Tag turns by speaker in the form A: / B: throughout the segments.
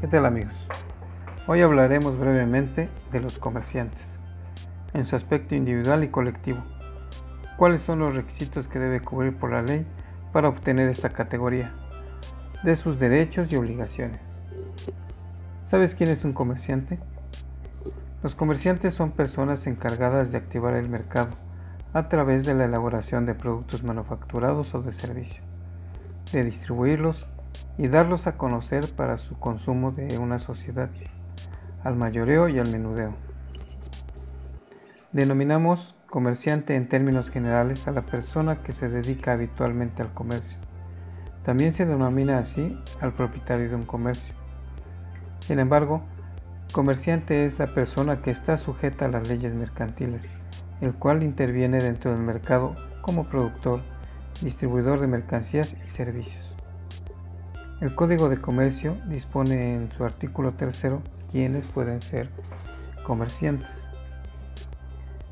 A: ¿Qué tal amigos? Hoy hablaremos brevemente de los comerciantes, en su aspecto individual y colectivo. ¿Cuáles son los requisitos que debe cubrir por la ley para obtener esta categoría? De sus derechos y obligaciones. ¿Sabes quién es un comerciante? Los comerciantes son personas encargadas de activar el mercado a través de la elaboración de productos manufacturados o de servicio, de distribuirlos y darlos a conocer para su consumo de una sociedad, al mayoreo y al menudeo. Denominamos comerciante en términos generales a la persona que se dedica habitualmente al comercio. También se denomina así al propietario de un comercio. Sin embargo, comerciante es la persona que está sujeta a las leyes mercantiles, el cual interviene dentro del mercado como productor, distribuidor de mercancías y servicios. El Código de Comercio dispone en su artículo tercero quiénes pueden ser comerciantes.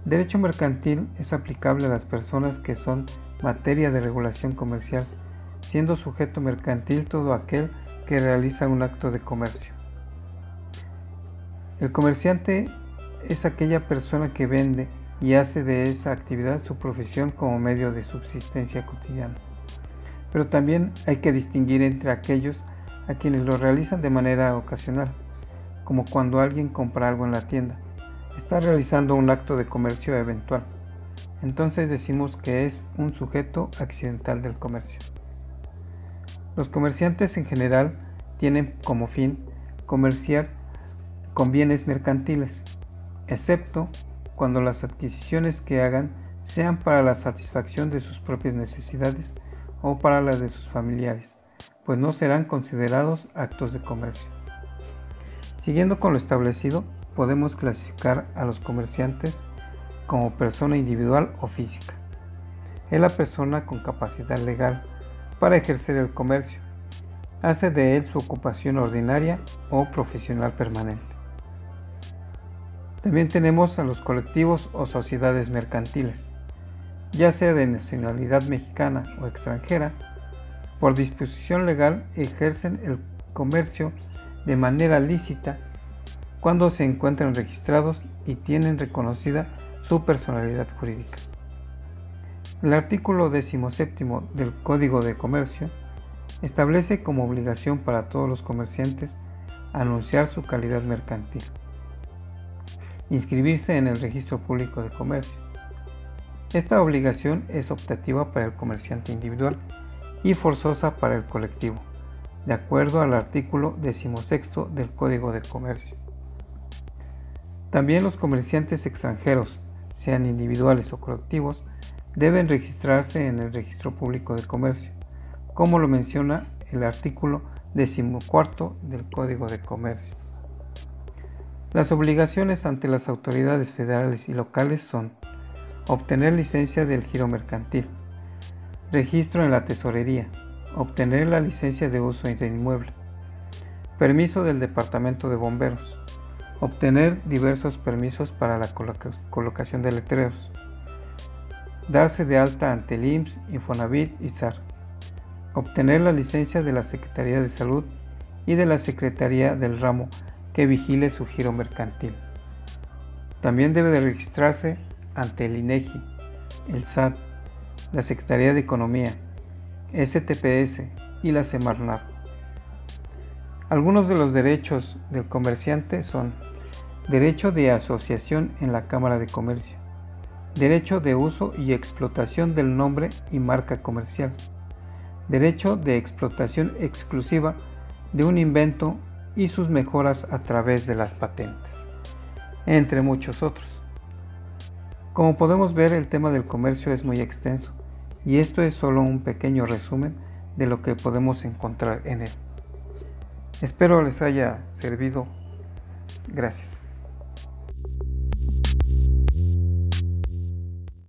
A: Derecho mercantil es aplicable a las personas que son materia de regulación comercial, siendo sujeto mercantil todo aquel que realiza un acto de comercio. El comerciante es aquella persona que vende y hace de esa actividad su profesión como medio de subsistencia cotidiana pero también hay que distinguir entre aquellos a quienes lo realizan de manera ocasional, como cuando alguien compra algo en la tienda, está realizando un acto de comercio eventual. Entonces decimos que es un sujeto accidental del comercio. Los comerciantes en general tienen como fin comerciar con bienes mercantiles, excepto cuando las adquisiciones que hagan sean para la satisfacción de sus propias necesidades o para las de sus familiares, pues no serán considerados actos de comercio. Siguiendo con lo establecido, podemos clasificar a los comerciantes como persona individual o física. Es la persona con capacidad legal para ejercer el comercio. Hace de él su ocupación ordinaria o profesional permanente. También tenemos a los colectivos o sociedades mercantiles ya sea de nacionalidad mexicana o extranjera, por disposición legal ejercen el comercio de manera lícita cuando se encuentran registrados y tienen reconocida su personalidad jurídica. El artículo 17 del Código de Comercio establece como obligación para todos los comerciantes anunciar su calidad mercantil, inscribirse en el Registro Público de Comercio, esta obligación es optativa para el comerciante individual y forzosa para el colectivo, de acuerdo al artículo 16 del Código de Comercio. También los comerciantes extranjeros, sean individuales o colectivos, deben registrarse en el Registro Público de Comercio, como lo menciona el artículo 14 del Código de Comercio. Las obligaciones ante las autoridades federales y locales son obtener licencia del giro mercantil, registro en la tesorería, obtener la licencia de uso de inmueble, permiso del Departamento de Bomberos, obtener diversos permisos para la colocación de letreros, darse de alta ante el IMSS, Infonavit y SAR, obtener la licencia de la Secretaría de Salud y de la Secretaría del Ramo que vigile su giro mercantil. También debe de registrarse ante el INEGI, el SAT, la Secretaría de Economía, STPS y la Semarnat. Algunos de los derechos del comerciante son derecho de asociación en la Cámara de Comercio, derecho de uso y explotación del nombre y marca comercial, derecho de explotación exclusiva de un invento y sus mejoras a través de las patentes, entre muchos otros. Como podemos ver, el tema del comercio es muy extenso y esto es solo un pequeño resumen de lo que podemos encontrar en él. Espero les haya servido. Gracias.